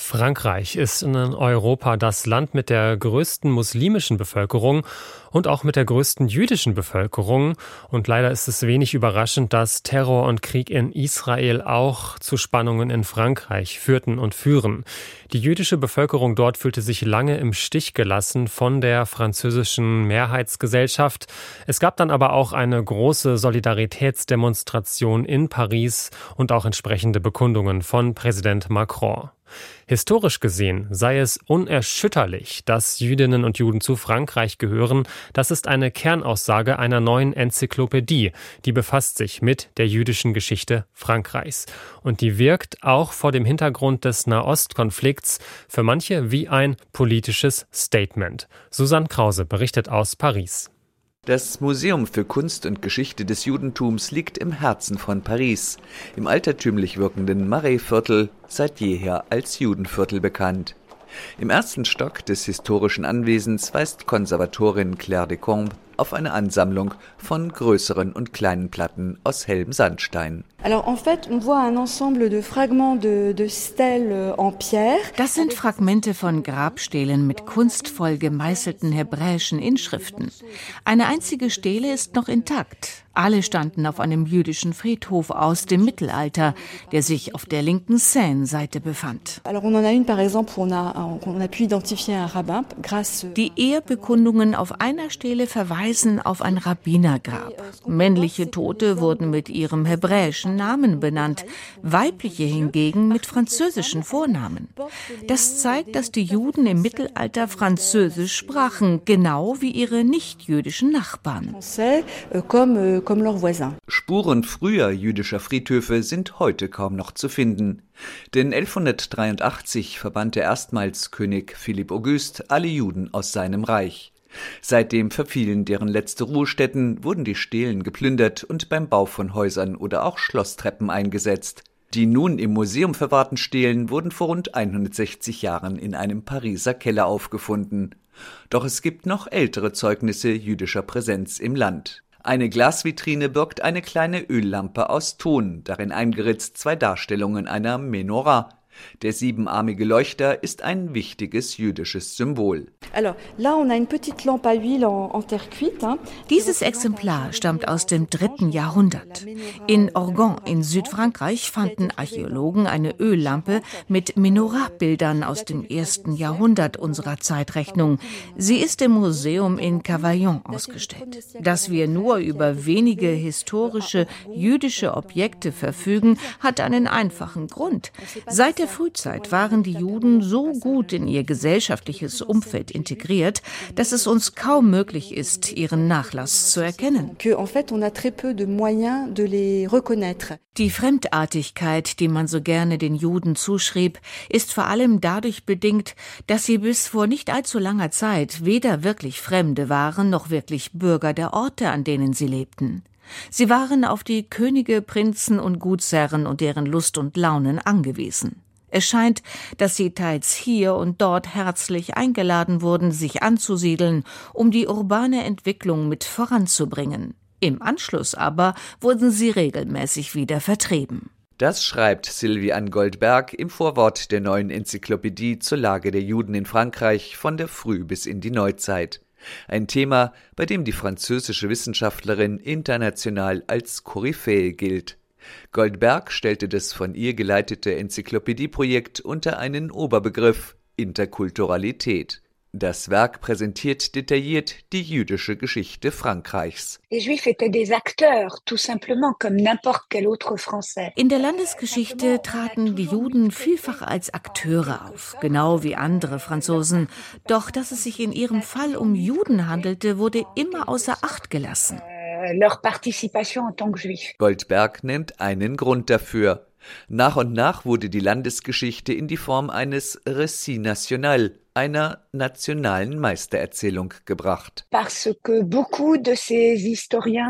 Frankreich ist in Europa das Land mit der größten muslimischen Bevölkerung und auch mit der größten jüdischen Bevölkerung. Und leider ist es wenig überraschend, dass Terror und Krieg in Israel auch zu Spannungen in Frankreich führten und führen. Die jüdische Bevölkerung dort fühlte sich lange im Stich gelassen von der französischen Mehrheitsgesellschaft. Es gab dann aber auch eine große Solidaritätsdemonstration in Paris und auch entsprechende Bekundungen von Präsident Macron. Historisch gesehen sei es unerschütterlich, dass Jüdinnen und Juden zu Frankreich gehören. Das ist eine Kernaussage einer neuen Enzyklopädie, die befasst sich mit der jüdischen Geschichte Frankreichs. Und die wirkt auch vor dem Hintergrund des Nahostkonflikts für manche wie ein politisches Statement. Susanne Krause berichtet aus Paris. Das Museum für Kunst und Geschichte des Judentums liegt im Herzen von Paris, im altertümlich wirkenden Marais-Viertel, seit jeher als Judenviertel bekannt. Im ersten Stock des historischen Anwesens weist Konservatorin Claire de Combe auf eine Ansammlung von größeren und kleinen Platten aus hellem Sandstein. Das sind Fragmente von Grabstelen mit kunstvoll gemeißelten hebräischen Inschriften. Eine einzige Stele ist noch intakt. Alle standen auf einem jüdischen Friedhof aus dem Mittelalter, der sich auf der linken Seine-Seite befand. Die Ehrbekundungen auf einer Stele verweisen auf ein Rabbinergrab. Männliche Tote wurden mit ihrem hebräischen Namen benannt, weibliche hingegen mit französischen Vornamen. Das zeigt, dass die Juden im Mittelalter Französisch sprachen, genau wie ihre nichtjüdischen Nachbarn. Spuren früher jüdischer Friedhöfe sind heute kaum noch zu finden. Denn 1183 verbannte erstmals König Philipp August alle Juden aus seinem Reich. Seitdem verfielen deren letzte Ruhestätten, wurden die Stelen geplündert und beim Bau von Häusern oder auch Schlosstreppen eingesetzt. Die nun im Museum verwahrten Stelen wurden vor rund 160 Jahren in einem Pariser Keller aufgefunden. Doch es gibt noch ältere Zeugnisse jüdischer Präsenz im Land. Eine Glasvitrine birgt eine kleine Öllampe aus Ton, darin eingeritzt zwei Darstellungen einer Menorah. Der siebenarmige Leuchter ist ein wichtiges jüdisches Symbol. Dieses Exemplar stammt aus dem dritten Jahrhundert. In Orgon in Südfrankreich fanden Archäologen eine Öllampe mit Menorah-Bildern aus dem ersten Jahrhundert unserer Zeitrechnung. Sie ist im Museum in Cavaillon ausgestellt. Dass wir nur über wenige historische jüdische Objekte verfügen, hat einen einfachen Grund. Seit der der Frühzeit waren die Juden so gut in ihr gesellschaftliches Umfeld integriert, dass es uns kaum möglich ist, ihren Nachlass zu erkennen. Die Fremdartigkeit, die man so gerne den Juden zuschrieb, ist vor allem dadurch bedingt, dass sie bis vor nicht allzu langer Zeit weder wirklich Fremde waren noch wirklich Bürger der Orte, an denen sie lebten. Sie waren auf die Könige, Prinzen und Gutsherren und deren Lust und Launen angewiesen. Es scheint, dass sie teils hier und dort herzlich eingeladen wurden, sich anzusiedeln, um die urbane Entwicklung mit voranzubringen. Im Anschluss aber wurden sie regelmäßig wieder vertrieben. Das schreibt Sylviane Goldberg im Vorwort der neuen Enzyklopädie zur Lage der Juden in Frankreich von der Früh bis in die Neuzeit. Ein Thema, bei dem die französische Wissenschaftlerin international als Koryphäe gilt. Goldberg stellte das von ihr geleitete Enzyklopädieprojekt unter einen Oberbegriff Interkulturalität. Das Werk präsentiert detailliert die jüdische Geschichte Frankreichs. In der Landesgeschichte traten die Juden vielfach als Akteure auf, genau wie andere Franzosen. Doch dass es sich in ihrem Fall um Juden handelte, wurde immer außer Acht gelassen. Euh. Goldberg nennt einen Grund dafür. Nach und nach wurde die Landesgeschichte in die Form eines Récit national, einer nationalen Meistererzählung gebracht.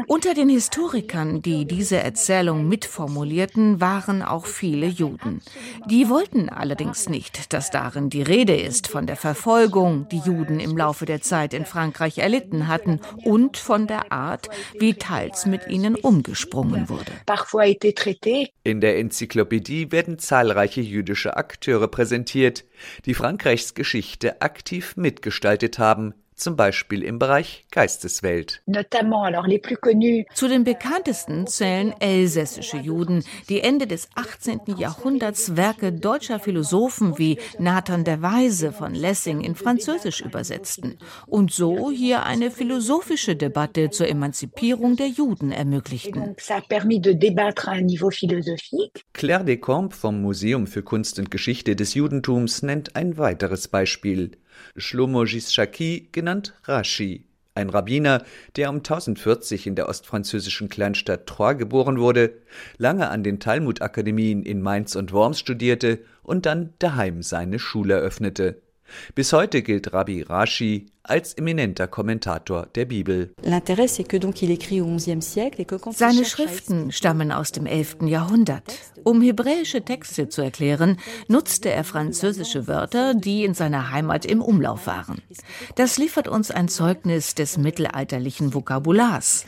Unter den Historikern, die diese Erzählung mitformulierten, waren auch viele Juden. Die wollten allerdings nicht, dass darin die Rede ist von der Verfolgung, die Juden im Laufe der Zeit in Frankreich erlitten hatten und von der Art, wie teils mit ihnen umgesprungen wurde. In der Enzyklopädie werden zahlreiche jüdische Akteure präsentiert, die Frankreichs Geschichte aktiv mitgestaltet haben, zum Beispiel im Bereich Geisteswelt. Zu den bekanntesten zählen elsässische Juden, die Ende des 18. Jahrhunderts Werke deutscher Philosophen wie Nathan der Weise von Lessing in Französisch übersetzten und so hier eine philosophische Debatte zur Emanzipierung der Juden ermöglichten. Claire Descamps vom Museum für Kunst und Geschichte des Judentums nennt ein weiteres Beispiel. Shlomo Shaki, genannt Rashi, ein Rabbiner, der um 1040 in der ostfranzösischen Kleinstadt Troyes geboren wurde, lange an den Talmud-Akademien in Mainz und Worms studierte und dann daheim seine Schule eröffnete. Bis heute gilt Rabbi Rashi als eminenter Kommentator der Bibel. Seine Schriften stammen aus dem 11. Jahrhundert. Um hebräische Texte zu erklären, nutzte er französische Wörter, die in seiner Heimat im Umlauf waren. Das liefert uns ein Zeugnis des mittelalterlichen Vokabulars.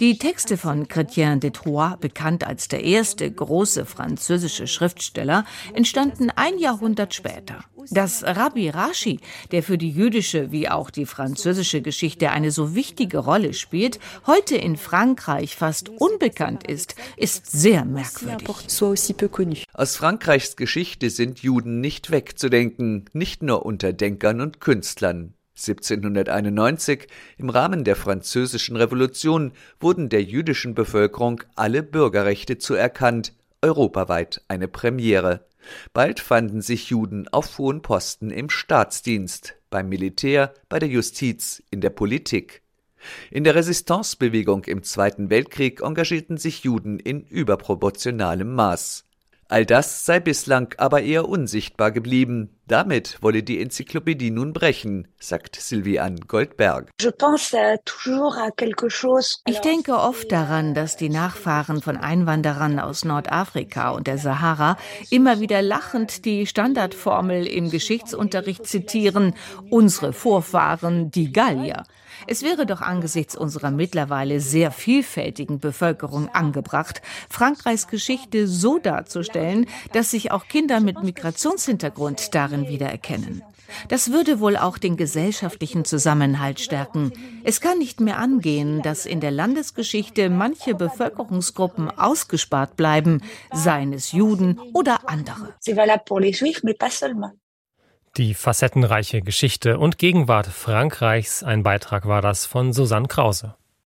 Die Texte von Chrétien de Troyes, bekannt als der erste große französische Schriftsteller, entstanden ein Jahrhundert später. Dass Rabbi Rashi, der für die jüdische wie auch die französische Geschichte eine so wichtige Rolle spielt, heute in Frankreich fast unbekannt ist, ist sehr merkwürdig. Aus Frankreichs Geschichte sind Juden nicht wegzudenken, nicht nur unter Denkern und Künstlern. 1791, im Rahmen der Französischen Revolution, wurden der jüdischen Bevölkerung alle Bürgerrechte zuerkannt, europaweit eine Premiere. Bald fanden sich Juden auf hohen Posten im Staatsdienst, beim Militär, bei der Justiz, in der Politik. In der Resistancebewegung im Zweiten Weltkrieg engagierten sich Juden in überproportionalem Maß. All das sei bislang aber eher unsichtbar geblieben. Damit wolle die Enzyklopädie nun brechen, sagt Sylviane Goldberg. Ich denke oft daran, dass die Nachfahren von Einwanderern aus Nordafrika und der Sahara immer wieder lachend die Standardformel im Geschichtsunterricht zitieren, unsere Vorfahren, die Gallier. Es wäre doch angesichts unserer mittlerweile sehr vielfältigen Bevölkerung angebracht, Frankreichs Geschichte so darzustellen, dass sich auch Kinder mit Migrationshintergrund darin wiedererkennen. Das würde wohl auch den gesellschaftlichen Zusammenhalt stärken. Es kann nicht mehr angehen, dass in der Landesgeschichte manche Bevölkerungsgruppen ausgespart bleiben, seien es Juden oder andere. Die facettenreiche Geschichte und Gegenwart Frankreichs, ein Beitrag war das von Susanne Krause.